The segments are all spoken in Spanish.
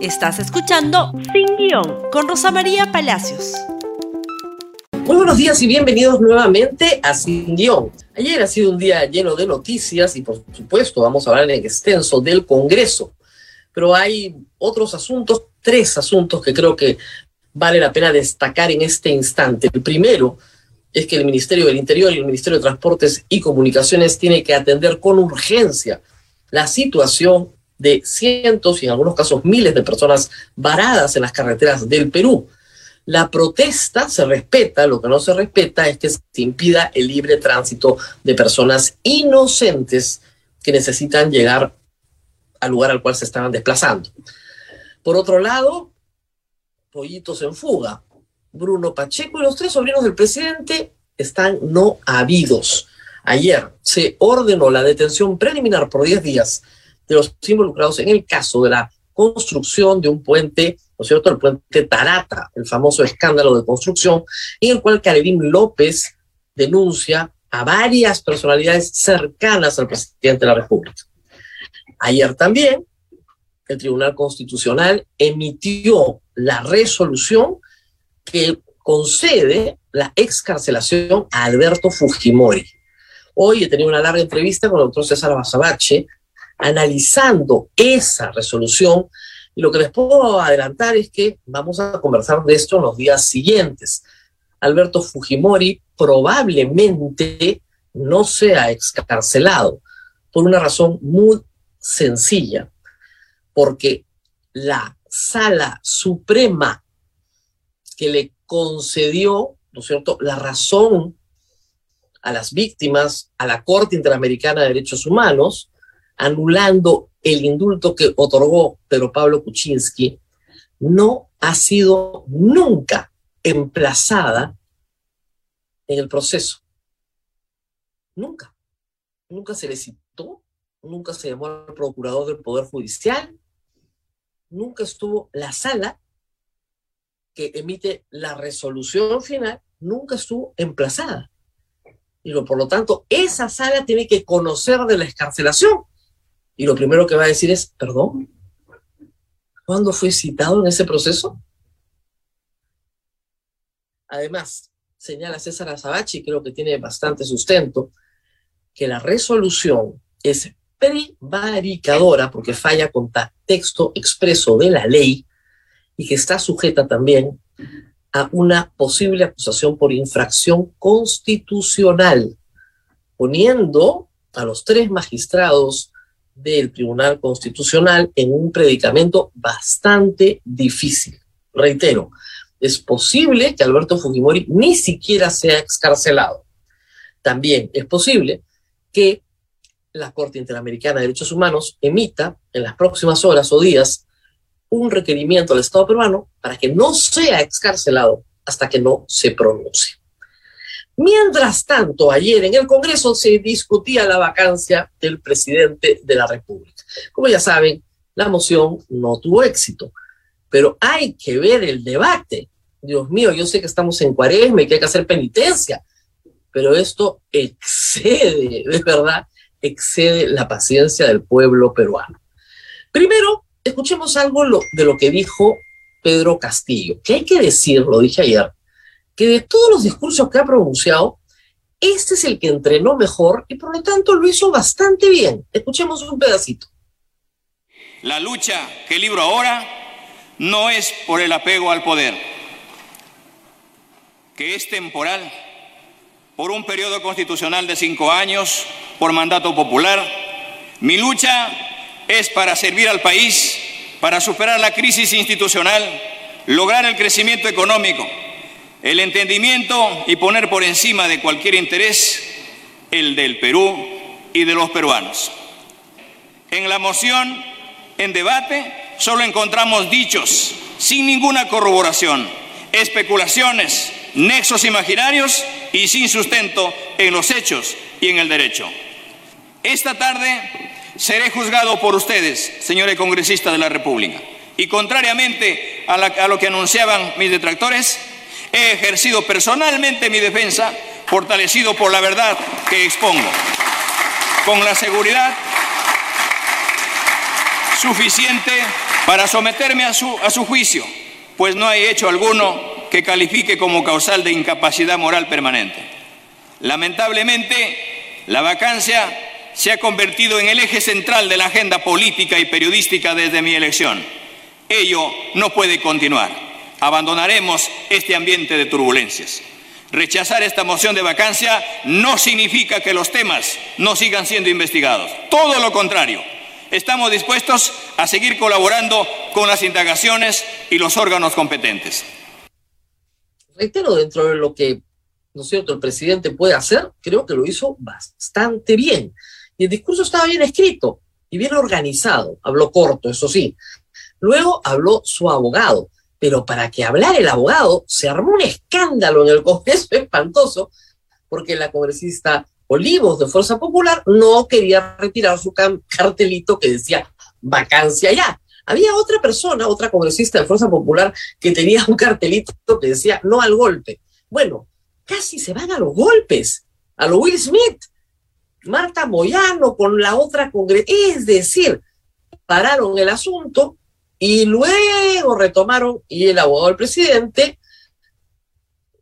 Estás escuchando Sin Guión con Rosa María Palacios. Muy buenos días y bienvenidos nuevamente a Sin Guión. Ayer ha sido un día lleno de noticias y por supuesto vamos a hablar en extenso del Congreso, pero hay otros asuntos, tres asuntos que creo que vale la pena destacar en este instante. El primero es que el Ministerio del Interior y el Ministerio de Transportes y Comunicaciones tiene que atender con urgencia la situación de cientos y en algunos casos miles de personas varadas en las carreteras del Perú. La protesta se respeta, lo que no se respeta es que se impida el libre tránsito de personas inocentes que necesitan llegar al lugar al cual se estaban desplazando. Por otro lado, pollitos en fuga. Bruno Pacheco y los tres sobrinos del presidente están no habidos. Ayer se ordenó la detención preliminar por 10 días de los involucrados en el caso de la construcción de un puente, ¿no es cierto?, el puente Tarata, el famoso escándalo de construcción, en el cual Karelim López denuncia a varias personalidades cercanas al presidente de la República. Ayer también el Tribunal Constitucional emitió la resolución que concede la excarcelación a Alberto Fujimori. Hoy he tenido una larga entrevista con el doctor César Basabache, analizando esa resolución. Y lo que les puedo adelantar es que vamos a conversar de esto en los días siguientes. Alberto Fujimori probablemente no sea excarcelado por una razón muy sencilla, porque la sala suprema que le concedió, ¿no es cierto?, la razón a las víctimas, a la Corte Interamericana de Derechos Humanos, anulando el indulto que otorgó Pedro Pablo Kuczynski, no ha sido nunca emplazada en el proceso. Nunca. Nunca se le citó, nunca se llamó al procurador del Poder Judicial, nunca estuvo la sala que emite la resolución final, nunca estuvo emplazada. Y por lo tanto, esa sala tiene que conocer de la escarcelación y lo primero que va a decir es, perdón, ¿cuándo fue citado en ese proceso? Además, señala César Azabachi, creo que tiene bastante sustento, que la resolución es prevaricadora porque falla contra texto expreso de la ley y que está sujeta también a una posible acusación por infracción constitucional, poniendo a los tres magistrados del Tribunal Constitucional en un predicamento bastante difícil. Reitero, es posible que Alberto Fujimori ni siquiera sea excarcelado. También es posible que la Corte Interamericana de Derechos Humanos emita en las próximas horas o días un requerimiento al Estado peruano para que no sea excarcelado hasta que no se pronuncie. Mientras tanto, ayer en el Congreso se discutía la vacancia del presidente de la República. Como ya saben, la moción no tuvo éxito, pero hay que ver el debate. Dios mío, yo sé que estamos en cuaresma y que hay que hacer penitencia, pero esto excede, de verdad, excede la paciencia del pueblo peruano. Primero, escuchemos algo de lo que dijo Pedro Castillo, que hay que decir, lo dije ayer, que de todos los discursos que ha pronunciado, este es el que entrenó mejor y por lo tanto lo hizo bastante bien. Escuchemos un pedacito. La lucha que libro ahora no es por el apego al poder, que es temporal, por un periodo constitucional de cinco años, por mandato popular. Mi lucha es para servir al país, para superar la crisis institucional, lograr el crecimiento económico, el entendimiento y poner por encima de cualquier interés el del Perú y de los peruanos. En la moción en debate solo encontramos dichos sin ninguna corroboración, especulaciones, nexos imaginarios y sin sustento en los hechos y en el derecho. Esta tarde seré juzgado por ustedes, señores congresistas de la República, y contrariamente a, a lo que anunciaban mis detractores, He ejercido personalmente mi defensa, fortalecido por la verdad que expongo, con la seguridad, suficiente para someterme a su, a su juicio, pues no hay hecho alguno que califique como causal de incapacidad moral permanente. Lamentablemente, la vacancia se ha convertido en el eje central de la agenda política y periodística desde mi elección. Ello no puede continuar. Abandonaremos este ambiente de turbulencias. Rechazar esta moción de vacancia no significa que los temas no sigan siendo investigados. Todo lo contrario. Estamos dispuestos a seguir colaborando con las indagaciones y los órganos competentes. Reitero, dentro de lo que, ¿no es cierto?, el presidente puede hacer, creo que lo hizo bastante bien. Y el discurso estaba bien escrito y bien organizado. Habló corto, eso sí. Luego habló su abogado pero para que hablara el abogado se armó un escándalo en el Congreso espantoso, porque la congresista Olivos de Fuerza Popular no quería retirar su cartelito que decía vacancia ya. Había otra persona, otra congresista de Fuerza Popular, que tenía un cartelito que decía no al golpe. Bueno, casi se van a los golpes, a lo Will Smith, Marta Moyano con la otra congresista. Es decir, pararon el asunto y luego retomaron, y el abogado del presidente,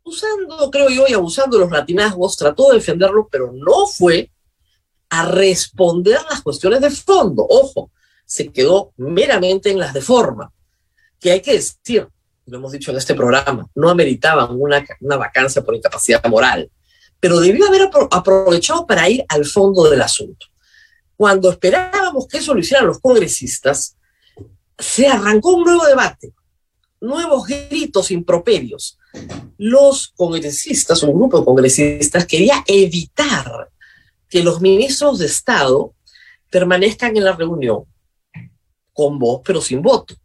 usando, creo yo, y abusando de los latinazgos, trató de defenderlo, pero no fue a responder las cuestiones de fondo. Ojo, se quedó meramente en las de forma, que hay que decir, lo hemos dicho en este programa, no ameritaban una, una vacancia por incapacidad moral, pero debió haber aprovechado para ir al fondo del asunto. Cuando esperábamos que eso lo hicieran los congresistas, se arrancó un nuevo debate, nuevos gritos improperios. Los congresistas, un grupo de congresistas, quería evitar que los ministros de Estado permanezcan en la reunión con voz, pero sin voto.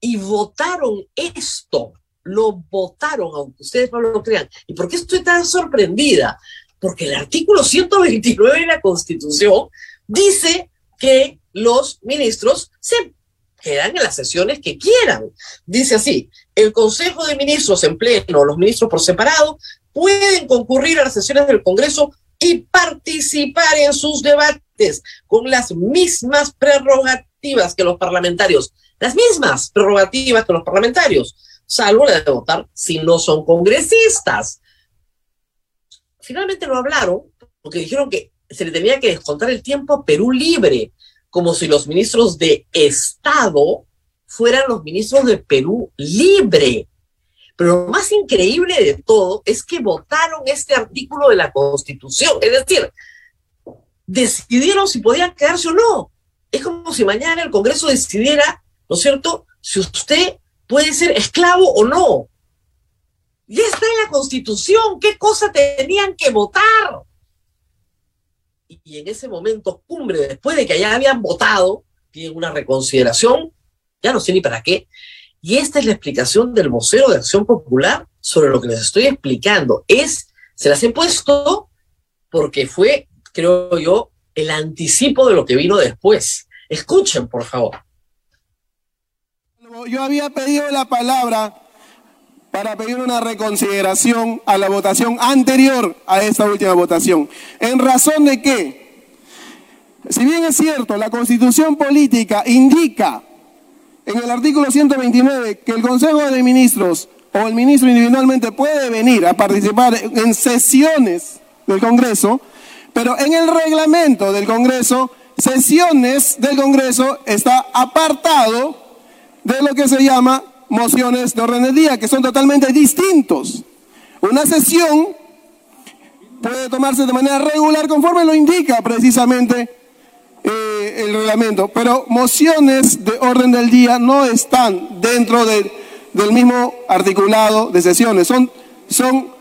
Y votaron esto, lo votaron, aunque ustedes no lo crean. ¿Y por qué estoy tan sorprendida? Porque el artículo 129 de la Constitución dice que los ministros se quedan en las sesiones que quieran. Dice así, el Consejo de Ministros en pleno, los ministros por separado, pueden concurrir a las sesiones del Congreso y participar en sus debates con las mismas prerrogativas que los parlamentarios, las mismas prerrogativas que los parlamentarios, salvo la de votar si no son congresistas. Finalmente lo hablaron porque dijeron que se le tenía que descontar el tiempo a Perú Libre, como si los ministros de Estado fueran los ministros de Perú Libre. Pero lo más increíble de todo es que votaron este artículo de la Constitución, es decir, decidieron si podían quedarse o no. Es como si mañana el Congreso decidiera, ¿no es cierto?, si usted puede ser esclavo o no. Ya está en la Constitución, ¿qué cosa tenían que votar? Y en ese momento cumbre, después de que ya habían votado, tienen una reconsideración, ya no sé ni para qué. Y esta es la explicación del vocero de Acción Popular sobre lo que les estoy explicando. Es, se las he puesto porque fue, creo yo, el anticipo de lo que vino después. Escuchen, por favor. Yo había pedido la palabra para pedir una reconsideración a la votación anterior a esta última votación. ¿En razón de qué? Si bien es cierto, la constitución política indica en el artículo 129 que el Consejo de Ministros o el ministro individualmente puede venir a participar en sesiones del Congreso, pero en el reglamento del Congreso, sesiones del Congreso está apartado de lo que se llama mociones de orden del día, que son totalmente distintos. Una sesión puede tomarse de manera regular conforme lo indica precisamente eh, el reglamento, pero mociones de orden del día no están dentro del mismo articulado de sesiones, son, son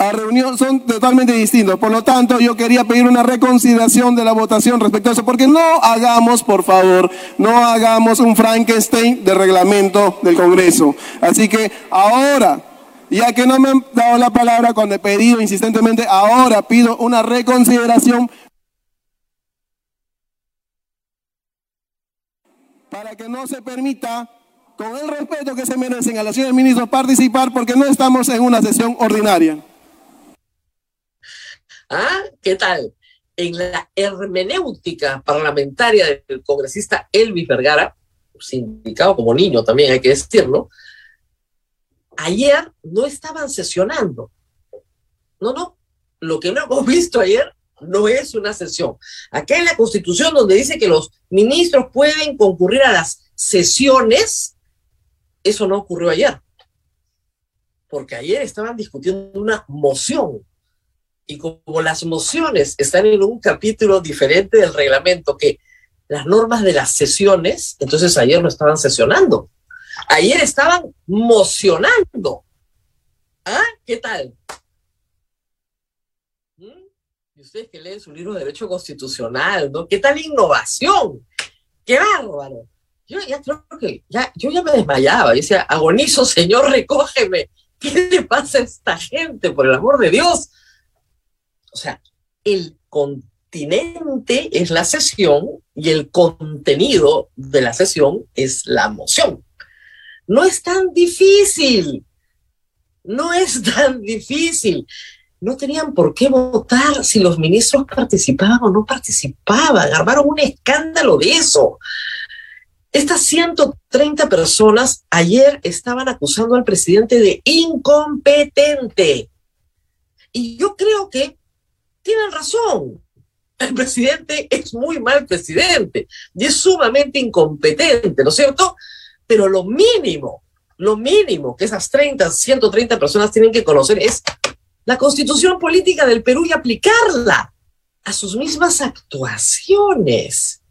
a reunión son totalmente distintos. Por lo tanto, yo quería pedir una reconsideración de la votación respecto a eso, porque no hagamos, por favor, no hagamos un Frankenstein de reglamento del Congreso. Así que ahora, ya que no me han dado la palabra cuando he pedido insistentemente, ahora pido una reconsideración para que no se permita con el respeto que se merecen a la señora ministro participar porque no estamos en una sesión ordinaria. ¿Ah? ¿Qué tal? en la hermenéutica parlamentaria del congresista Elvis Vergara, sindicado como niño también hay que decirlo, ayer no estaban sesionando. No, no. Lo que no hemos visto ayer no es una sesión. Acá en la Constitución donde dice que los ministros pueden concurrir a las sesiones, eso no ocurrió ayer. Porque ayer estaban discutiendo una moción y como las mociones están en un capítulo diferente del reglamento que las normas de las sesiones, entonces ayer no estaban sesionando. Ayer estaban mocionando. ¿Ah? ¿Qué tal? ¿Mm? Y ustedes que leen su libro de Derecho Constitucional, ¿no? ¿Qué tal innovación? ¡Qué bárbaro! Yo ya creo que, ya, yo ya me desmayaba. Yo decía, agonizo, Señor, recógeme. ¿Qué le pasa a esta gente, por el amor de Dios? O sea, el continente es la sesión y el contenido de la sesión es la moción. No es tan difícil. No es tan difícil. No tenían por qué votar si los ministros participaban o no participaban. Armaron un escándalo de eso. Estas 130 personas ayer estaban acusando al presidente de incompetente. Y yo creo que tienen razón. El presidente es muy mal presidente y es sumamente incompetente, ¿no es cierto? Pero lo mínimo, lo mínimo que esas 30, 130 personas tienen que conocer es la constitución política del Perú y aplicarla a sus mismas actuaciones.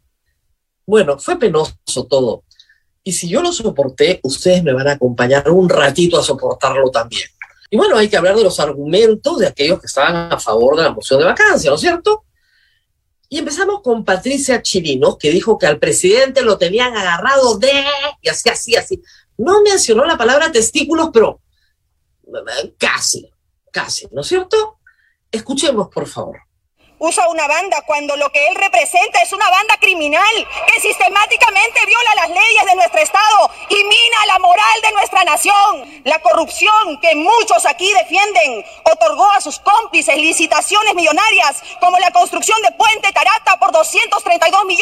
Bueno, fue penoso todo. Y si yo lo soporté, ustedes me van a acompañar un ratito a soportarlo también. Y bueno, hay que hablar de los argumentos de aquellos que estaban a favor de la moción de vacancia, ¿no es cierto? Y empezamos con Patricia Chirino, que dijo que al presidente lo tenían agarrado de... y así, así, así. No mencionó la palabra testículos, pero casi, casi, ¿no es cierto? Escuchemos, por favor usa una banda cuando lo que él representa es una banda criminal que sistemáticamente viola las leyes de nuestro Estado y mina la moral de nuestra nación. La corrupción que muchos aquí defienden otorgó a sus cómplices licitaciones millonarias como la construcción de Puente Tarata por 232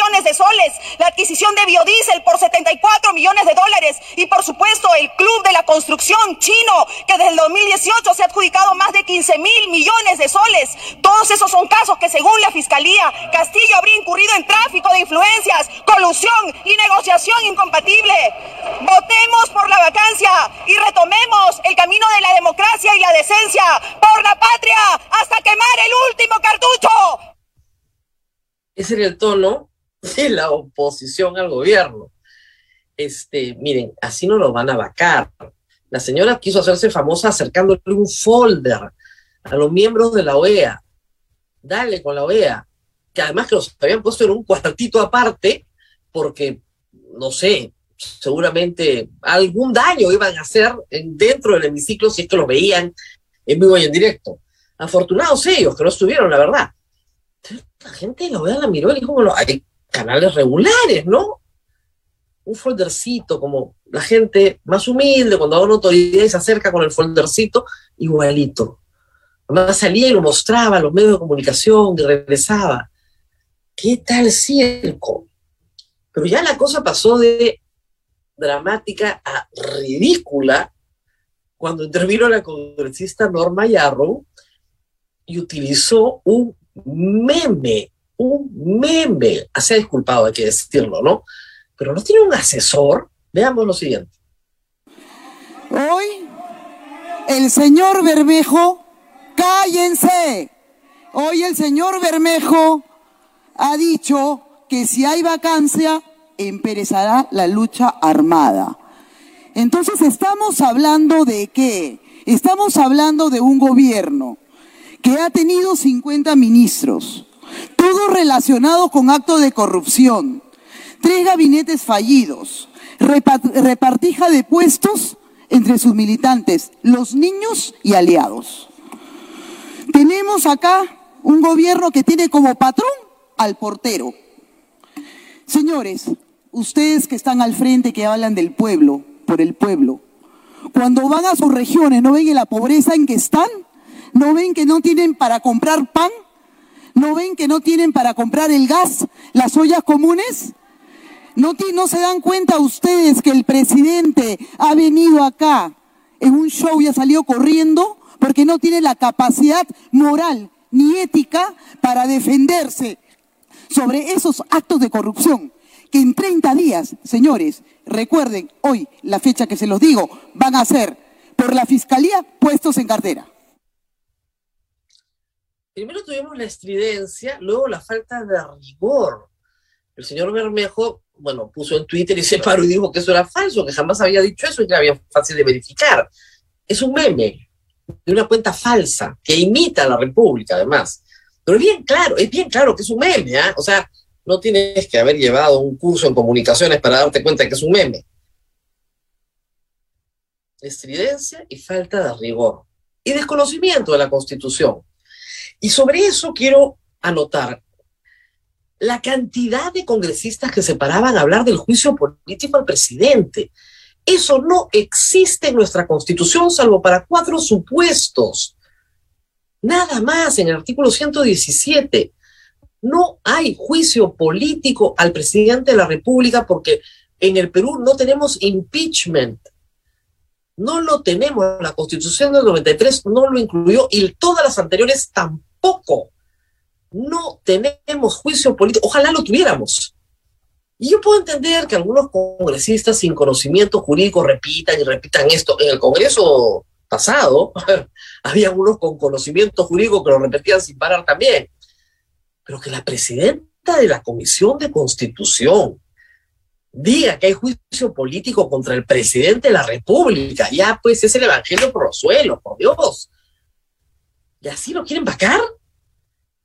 de soles, la adquisición de biodiesel por 74 millones de dólares y por supuesto el Club de la Construcción chino que desde el 2018 se ha adjudicado más de 15 mil millones de soles. Todos esos son casos que según la Fiscalía, Castillo habría incurrido en tráfico de influencias, colusión y negociación incompatible. Votemos por la vacancia y retomemos el camino de la democracia y la decencia por la patria hasta quemar el último cartucho. Ese era el tono de la oposición al gobierno. Este, miren, así no lo van a vacar. La señora quiso hacerse famosa acercándole un folder a los miembros de la OEA dale con la OEA, que además que los habían puesto en un cuartito aparte, porque, no sé, seguramente algún daño iban a hacer dentro del hemiciclo si es que lo veían en vivo y en directo. Afortunados ellos, que no estuvieron, la verdad. La gente de la OEA la miró y dijo, bueno, hay canales regulares, ¿no? Un foldercito, como la gente más humilde, cuando va una autoridad y se acerca con el foldercito, igualito. Además salía y lo mostraba a los medios de comunicación y regresaba. ¿Qué tal circo? Pero ya la cosa pasó de dramática a ridícula cuando intervino la congresista Norma Yarro y utilizó un meme, un meme. Ah, se ha disculpado, hay que decirlo, ¿no? Pero no tiene un asesor. Veamos lo siguiente. Hoy, el señor Bermejo cállense. Hoy el señor Bermejo ha dicho que si hay vacancia, emperezará la lucha armada. Entonces estamos hablando de qué? Estamos hablando de un gobierno que ha tenido 50 ministros, todo relacionado con actos de corrupción, tres gabinetes fallidos, repartija de puestos entre sus militantes, los niños y aliados. Tenemos acá un gobierno que tiene como patrón al portero. Señores, ustedes que están al frente, que hablan del pueblo, por el pueblo, cuando van a sus regiones, ¿no ven la pobreza en que están? ¿No ven que no tienen para comprar pan? ¿No ven que no tienen para comprar el gas, las ollas comunes? ¿No, ¿No se dan cuenta ustedes que el presidente ha venido acá en un show y ha salido corriendo porque no tiene la capacidad moral ni ética para defenderse sobre esos actos de corrupción que en 30 días, señores, recuerden hoy la fecha que se los digo, van a ser por la Fiscalía puestos en cartera. Primero tuvimos la estridencia, luego la falta de rigor. El señor Bermejo, bueno, puso en Twitter y se paró y dijo que eso era falso, que jamás había dicho eso y que bien fácil de verificar. Es un meme de una cuenta falsa que imita a la República, además. Pero es bien claro, es bien claro que es un meme, ¿ah? O sea, no tienes que haber llevado un curso en comunicaciones para darte cuenta que es un meme. Estridencia y falta de rigor. Y desconocimiento de la Constitución. Y sobre eso quiero anotar la cantidad de congresistas que se paraban a hablar del juicio político al presidente. Eso no existe en nuestra constitución, salvo para cuatro supuestos. Nada más en el artículo 117. No hay juicio político al presidente de la República porque en el Perú no tenemos impeachment. No lo tenemos. La constitución del 93 no lo incluyó y todas las anteriores tampoco no tenemos juicio político. Ojalá lo tuviéramos. Y yo puedo entender que algunos congresistas sin conocimiento jurídico repitan y repitan esto. En el Congreso pasado había unos con conocimiento jurídico que lo repetían sin parar también. Pero que la presidenta de la Comisión de Constitución diga que hay juicio político contra el presidente de la República, ya pues es el evangelio por los suelos, por Dios. ¿Y así lo quieren vacar?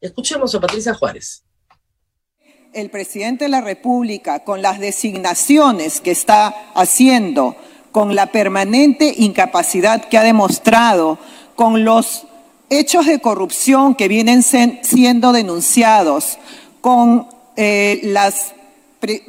Escuchemos a Patricia Juárez. El presidente de la República, con las designaciones que está haciendo, con la permanente incapacidad que ha demostrado, con los hechos de corrupción que vienen siendo denunciados, con eh, las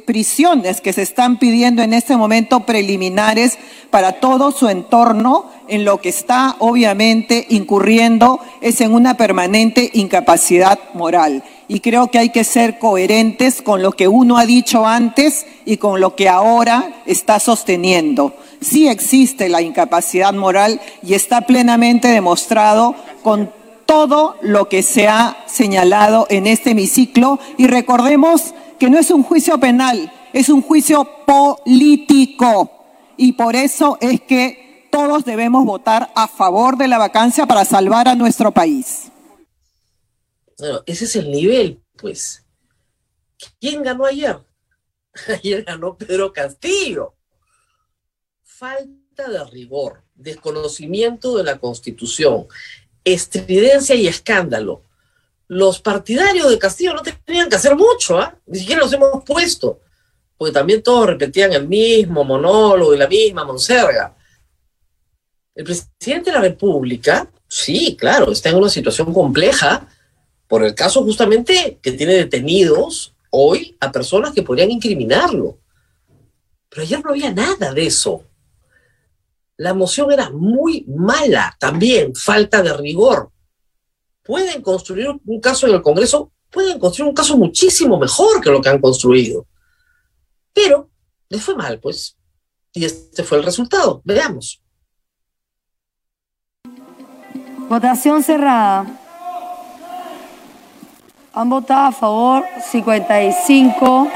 prisiones que se están pidiendo en este momento preliminares para todo su entorno, en lo que está obviamente incurriendo es en una permanente incapacidad moral. Y creo que hay que ser coherentes con lo que uno ha dicho antes y con lo que ahora está sosteniendo. Sí existe la incapacidad moral y está plenamente demostrado con todo lo que se ha señalado en este hemiciclo y recordemos que no es un juicio penal, es un juicio político y por eso es que todos debemos votar a favor de la vacancia para salvar a nuestro país. Bueno, ese es el nivel, pues. ¿Quién ganó ayer? Ayer ganó Pedro Castillo. Falta de rigor, desconocimiento de la Constitución, estridencia y escándalo los partidarios de Castillo no tenían que hacer mucho, ¿ah? ni siquiera los hemos puesto, porque también todos repetían el mismo monólogo y la misma monserga. El presidente de la República, sí, claro, está en una situación compleja por el caso justamente que tiene detenidos hoy a personas que podrían incriminarlo. Pero ayer no había nada de eso. La moción era muy mala, también falta de rigor pueden construir un caso en el Congreso, pueden construir un caso muchísimo mejor que lo que han construido. Pero les fue mal, pues. Y este fue el resultado. Veamos. Votación cerrada. Han votado a favor 55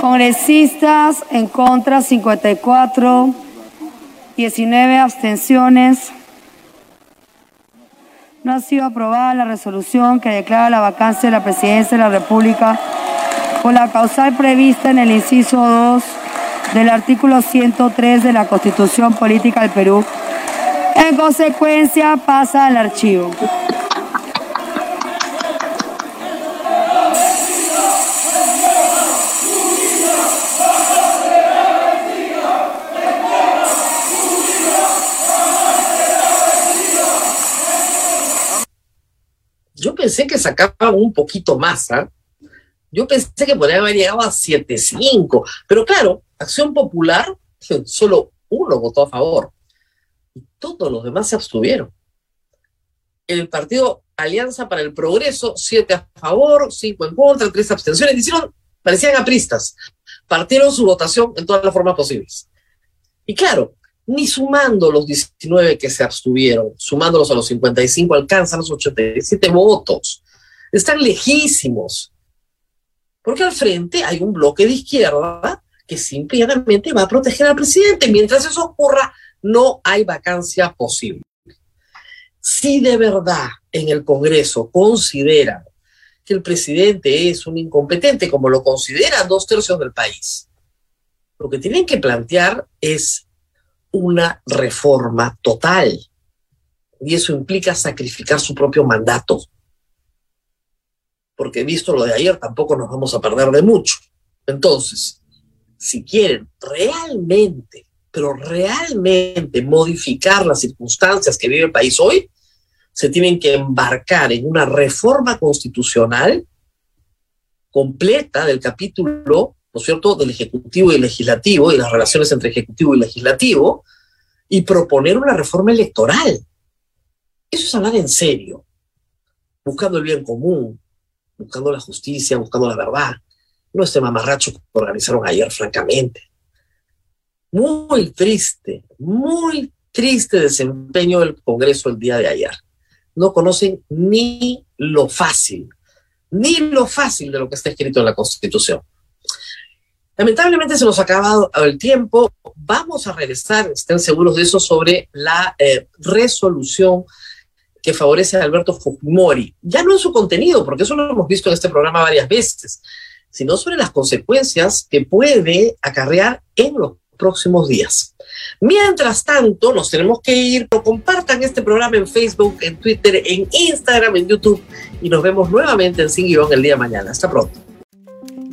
congresistas, en contra 54, 19 abstenciones. No ha sido aprobada la resolución que declara la vacancia de la presidencia de la República por la causal prevista en el inciso 2 del artículo 103 de la Constitución Política del Perú. En consecuencia, pasa al archivo. Pensé que sacaban un poquito más, ¿ah? Yo pensé que podría haber llegado a 7-5, pero claro, Acción Popular, solo uno votó a favor y todos los demás se abstuvieron. El partido Alianza para el Progreso, siete a favor, cinco en contra, tres abstenciones. Hicieron, parecían apristas. Partieron su votación en todas las formas posibles. Y claro, ni sumando los 19 que se abstuvieron, sumándolos a los 55, alcanzan los 87 votos. Están lejísimos. Porque al frente hay un bloque de izquierda que simplemente va a proteger al presidente. Mientras eso ocurra, no hay vacancia posible. Si de verdad en el Congreso consideran que el presidente es un incompetente, como lo consideran dos tercios del país, lo que tienen que plantear es una reforma total. Y eso implica sacrificar su propio mandato. Porque visto lo de ayer, tampoco nos vamos a perder de mucho. Entonces, si quieren realmente, pero realmente modificar las circunstancias que vive el país hoy, se tienen que embarcar en una reforma constitucional completa del capítulo ¿no es cierto?, del Ejecutivo y Legislativo y las relaciones entre Ejecutivo y Legislativo y proponer una reforma electoral. Eso es hablar en serio, buscando el bien común, buscando la justicia, buscando la verdad. No este mamarracho que organizaron ayer, francamente. Muy triste, muy triste desempeño del Congreso el día de ayer. No conocen ni lo fácil, ni lo fácil de lo que está escrito en la Constitución. Lamentablemente se nos ha acabado el tiempo. Vamos a regresar, estén seguros de eso, sobre la eh, resolución que favorece a Alberto Fujimori. Ya no en su contenido, porque eso lo hemos visto en este programa varias veces, sino sobre las consecuencias que puede acarrear en los próximos días. Mientras tanto, nos tenemos que ir, pero compartan este programa en Facebook, en Twitter, en Instagram, en YouTube y nos vemos nuevamente en Sin Guión el día de mañana. Hasta pronto.